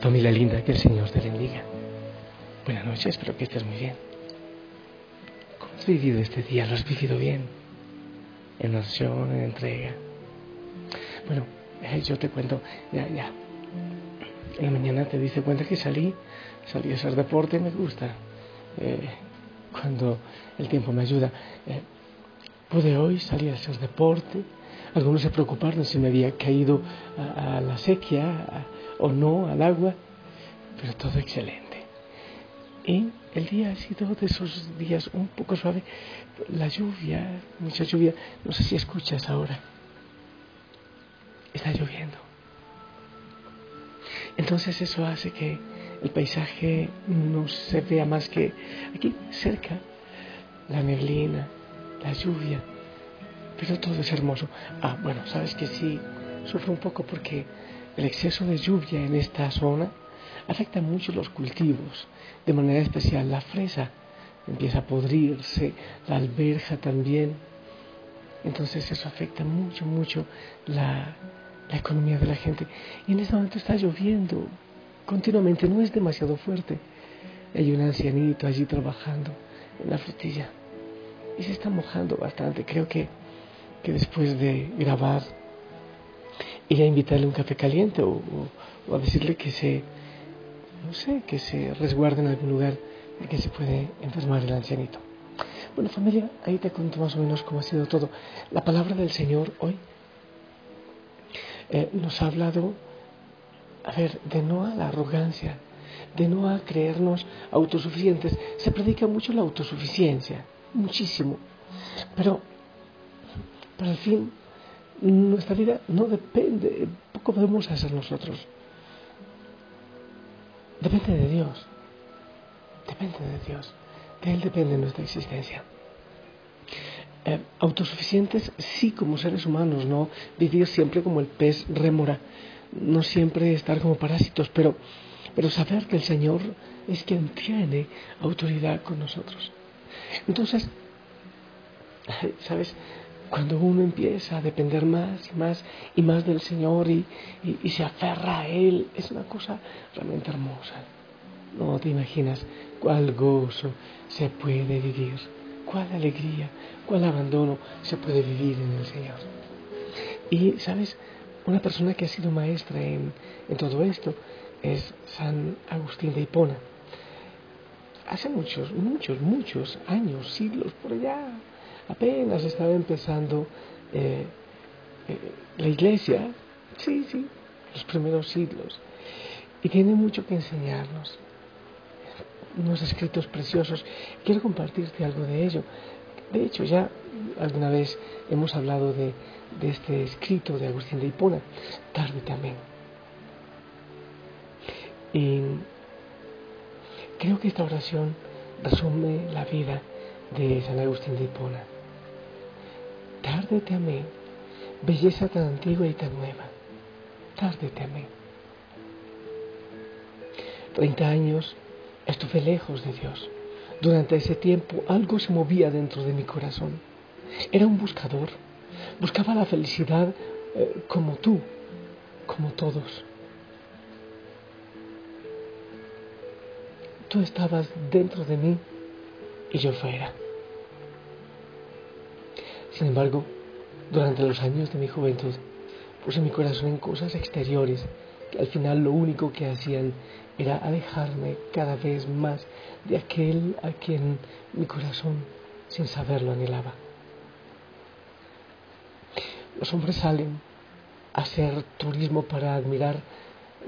Familia linda, que el Señor te bendiga. Buenas noches, espero que estés muy bien. ¿Cómo has vivido este día? ¿Lo has vivido bien? En oración, en entrega. Bueno, eh, yo te cuento, ya, ya. En la mañana te diste cuenta que salí, salí a hacer deporte, me gusta. Eh, cuando el tiempo me ayuda. Eh, pude hoy salir a hacer deporte. Algunos se preocuparon si me había caído a, la sequía o no al agua, pero todo excelente. Y el día ha sido de esos días un poco suave. La lluvia, mucha lluvia, no sé si escuchas ahora. Está lloviendo. Entonces eso hace que el paisaje no se vea más que aquí cerca, la neblina, la lluvia, pero todo es hermoso. Ah, bueno, sabes que sí, sufro un poco porque el exceso de lluvia en esta zona afecta mucho los cultivos, de manera especial la fresa empieza a podrirse, la alberja también. Entonces eso afecta mucho, mucho la, la economía de la gente. Y en este momento está lloviendo continuamente, no es demasiado fuerte. Hay un ancianito allí trabajando en la frutilla y se está mojando bastante. Creo que, que después de grabar ir a invitarle un café caliente o, o- o a decirle que se, no sé, que se resguarde en algún lugar porque se puede enfermar el ancianito. Bueno, familia, ahí te cuento más o menos cómo ha sido todo. La palabra del Señor hoy eh, nos ha hablado, a ver, de no a la arrogancia, de no a creernos autosuficientes. Se predica mucho la autosuficiencia, muchísimo. Pero, pero al fin, nuestra vida no depende, poco podemos hacer nosotros. Depende de Dios. Depende de Dios. De Él depende nuestra existencia. Eh, autosuficientes, sí, como seres humanos, no vivir siempre como el pez rémora, no siempre estar como parásitos, pero, pero saber que el Señor es quien tiene autoridad con nosotros. Entonces, ¿sabes? Cuando uno empieza a depender más y más y más del Señor y, se aferra a Él, es una cosa realmente hermosa. No te imaginas cuál gozo se puede vivir, cuál alegría, cuál abandono se puede vivir en el Señor. Y, ¿sabes? Una persona que ha sido maestra en, en todo esto es San Agustín de Hipona. Hace muchos, muchos, muchos años, siglos por allá, apenas estaba empezando eh, eh, la iglesia, sí, sí, los primeros siglos. Y tiene mucho que enseñarnos, unos escritos preciosos. Quiero compartirte algo de ello. De hecho, ya alguna vez hemos hablado de, de este escrito de Agustín de Hipona, tarde también. Y creo que esta oración resume la vida de San Agustín de Hipona. Tarde te amé, belleza tan antigua y tan nueva. Tarde te amé. Treinta años estuve lejos de Dios. Durante ese tiempo algo se movía dentro de mi corazón. Era un buscador. Buscaba la felicidad eh, como tú, como todos. Tú estabas dentro de mí y yo fuera. Sin embargo, durante los años de mi juventud, puse mi corazón en cosas exteriores que al final lo único que hacían era alejarme cada vez más de aquel a quien mi corazón, sin saberlo, anhelaba. Los hombres salen a hacer turismo para admirar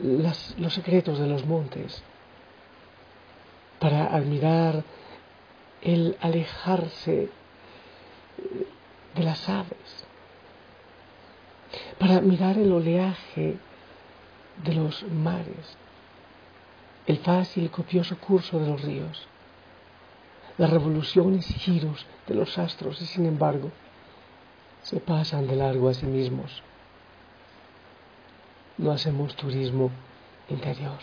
los secretos de los montes, para admirar el alejarse de las aves. para mirar el oleaje de los mares, el fácil y copioso curso de los ríos, las revoluciones y giros de los astros y sin embargo se pasan de largo a sí mismos. No hacemos turismo interior.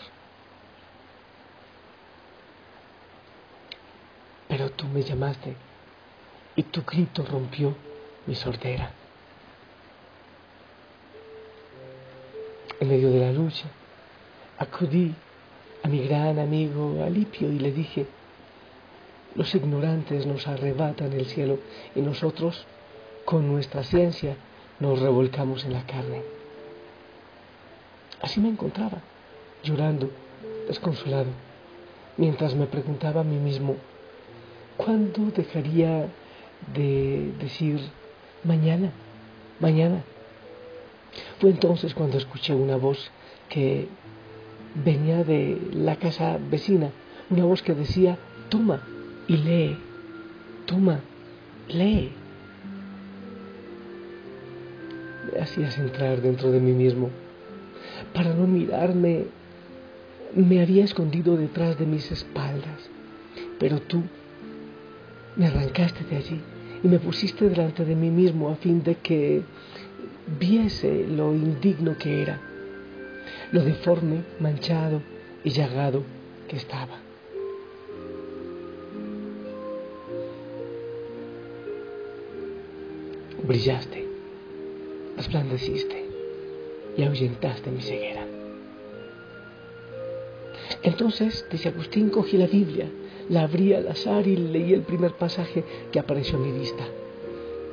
Pero tú me llamaste y tu grito rompió mi sordera. En medio de la lucha, acudí a mi gran amigo Alipio y le dije, los ignorantes nos arrebatan el cielo y nosotros, con nuestra ciencia, nos revolcamos en la carne. Así me encontraba, llorando, desconsolado, mientras me preguntaba a mí mismo, ¿cuándo dejaría de decir mañana, mañana? Fue entonces cuando escuché una voz que venía de la casa vecina, una voz que decía, toma y lee, toma, lee. Me hacías entrar dentro de mí mismo. Para no mirarme, me había escondido detrás de mis espaldas, pero tú me arrancaste de allí y me pusiste delante de mí mismo a fin de que viese lo indigno que era, lo deforme, manchado y llagado que estaba. Brillaste, resplandeciste y ahuyentaste mi ceguera. Entonces, dice Agustín, cogí la Biblia, la abrí al azar y leí el primer pasaje que apareció a mi vista.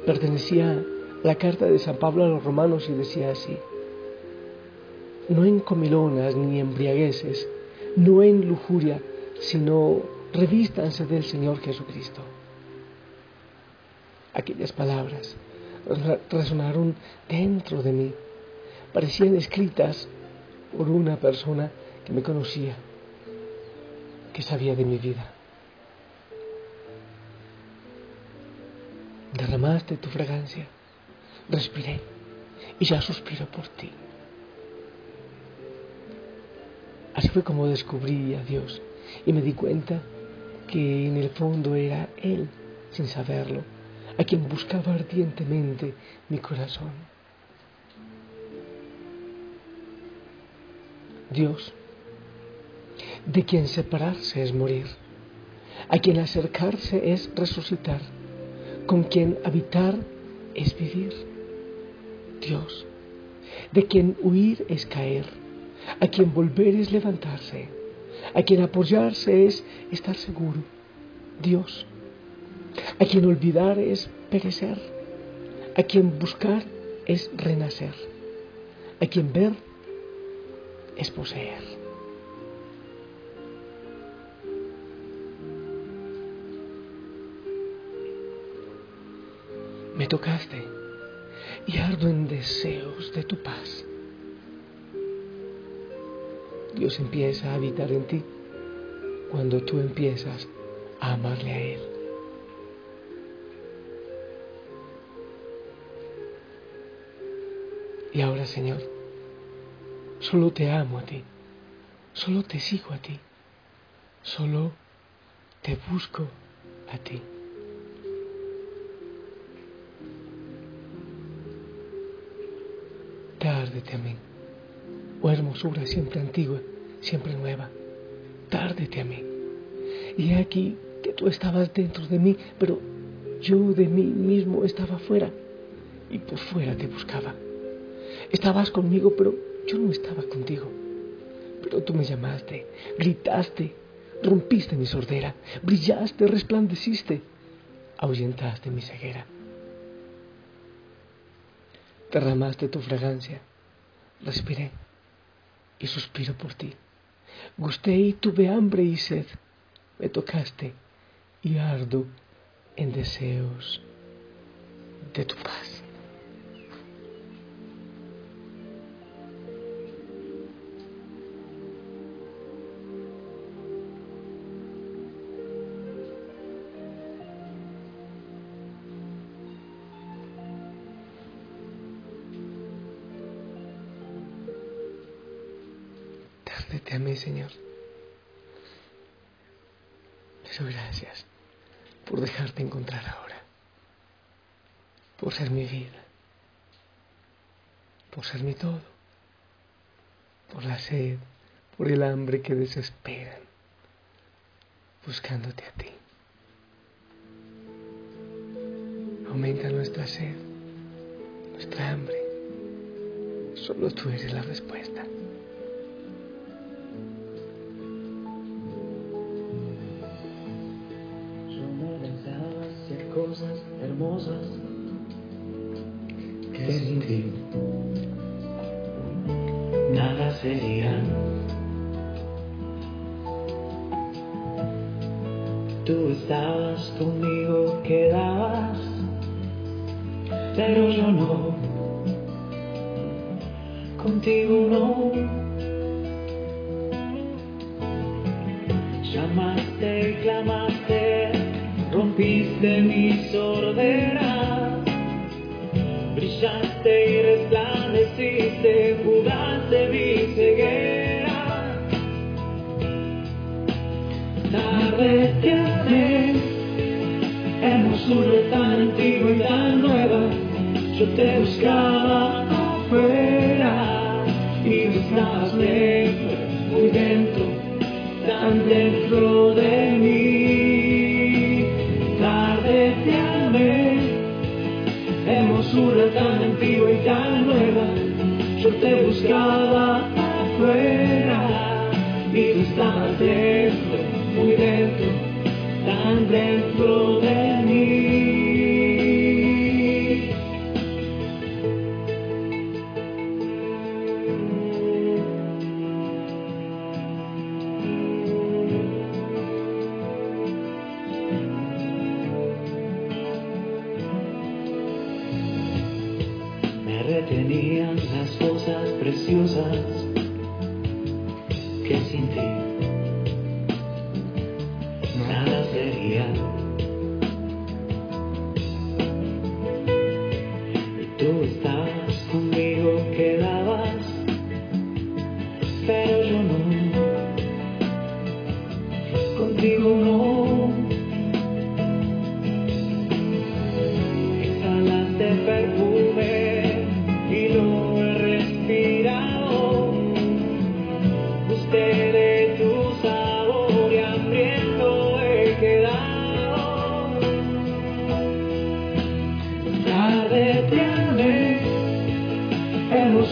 Pertenecía la carta de San Pablo a los romanos y decía así, no en comilonas ni embriagueces, no en lujuria, sino revístanse del Señor Jesucristo. Aquellas palabras resonaron dentro de mí, parecían escritas por una persona que me conocía, que sabía de mi vida. Derramaste tu fragancia respiré y ya suspiro por ti. Así fue como descubrí a Dios y me di cuenta que en el fondo era Él, sin saberlo, a quien buscaba ardientemente mi corazón. Dios, de quien separarse es morir, a quien acercarse es resucitar, con quien habitar es vivir. Dios, de quien huir es caer, a quien volver es levantarse, a quien apoyarse es estar seguro, Dios, a quien olvidar es perecer, a quien buscar es renacer, a quien ver es poseer. Me tocaste y ardo en deseos de tu paz. Dios empieza a habitar en ti cuando tú empiezas a amarle a Él. Y ahora, Señor, solo te amo a ti, solo te sigo a ti, solo te busco a ti. Tárdete a mí. Oh hermosura siempre antigua, siempre nueva, tárdete a mí. Y aquí que tú estabas dentro de mí, pero yo de mí mismo estaba fuera y por fuera te buscaba. Estabas conmigo, pero yo no estaba contigo. Pero tú me llamaste, gritaste, rompiste mi sordera, brillaste, resplandeciste, ahuyentaste mi ceguera derramaste tu fragancia. Respiré y suspiro por ti. Gusté y tuve hambre y sed. Me tocaste y ardo en deseos de tu paz. Mí, Señor. Pero gracias por dejarte encontrar ahora, por ser mi vida, por ser mi todo, por la sed, por el hambre que desesperan, buscándote a ti. Aumenta nuestra sed, nuestra hambre. Solo tú eres la respuesta. Que sin ti nada serían. Tú estabas conmigo, quedabas, pero yo no. Contigo no. Hermosura tan antigua y tan nueva, yo te buscaba afuera y estabas dentro, muy dentro tan dentro de mí. Tarde te amé, hermosura tan antigua y tan nueva. Yo te buscaba afuera y estabas dentro, muy dentro, tan dentro nada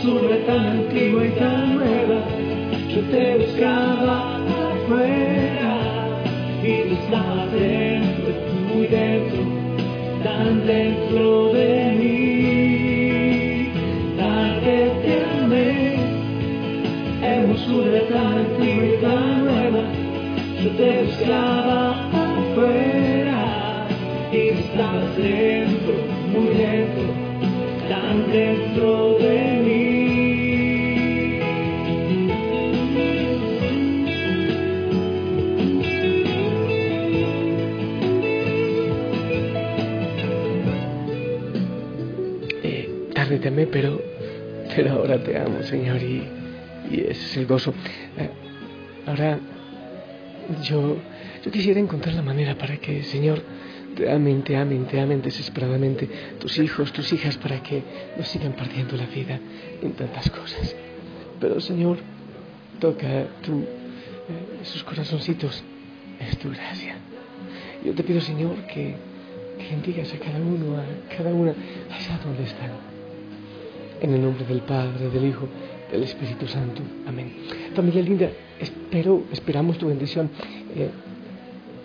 hermosura tan antigua y tan nueva. Yo te buscaba afuera y tú estabas dentro, muy dentro, tan dentro de mí. Tarde te amé, hermosura tan antigua y tan nueva. Yo te buscaba Señor, y, y ese es el gozo. Eh, ahora, yo, yo quisiera encontrar la manera para que, Señor, te amen, te amen, te amen desesperadamente tus hijos, tus hijas, para que no sigan perdiendo la vida en tantas cosas. Pero, Señor, toca tú, eh, esos corazoncitos, es tu gracia. Yo te pido, Señor, que, que bendigas a cada uno, a cada una, allá donde están. En el nombre del Padre, del Hijo, del Espíritu Santo. Amén. Familia linda, espero, esperamos tu bendición. Eh,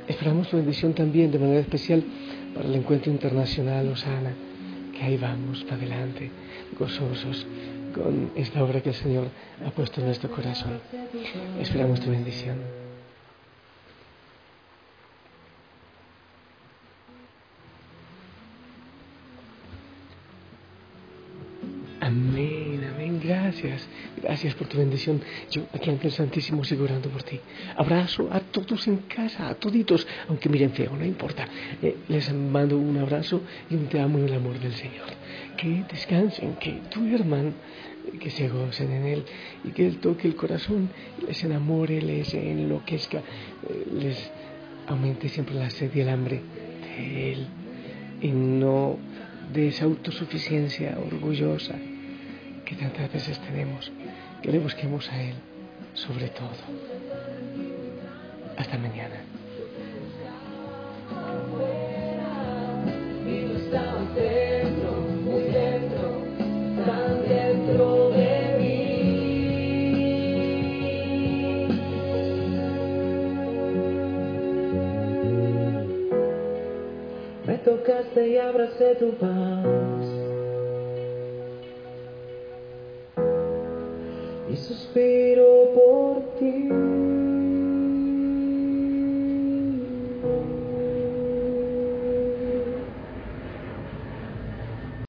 esperamos tu bendición también de manera especial para el encuentro internacional Osana, que ahí vamos para adelante, gozosos con esta obra que el Señor ha puesto en nuestro corazón. Esperamos tu bendición. Gracias, gracias por tu bendición. Yo aquí ante el Santísimo sigo orando por ti. Abrazo a todos en casa, a toditos, aunque miren feo, no importa. Eh, les mando un abrazo y un te amo en el amor del Señor. Que descansen, que duerman, que se gocen en Él y que Él toque el corazón, les enamore, les enloquezca, eh, les aumente siempre la sed y el hambre de Él y no de esa autosuficiencia orgullosa que tantas veces tenemos, que le busquemos a Él sobre todo. Hasta mañana. Me tocaste y abracé tu paz.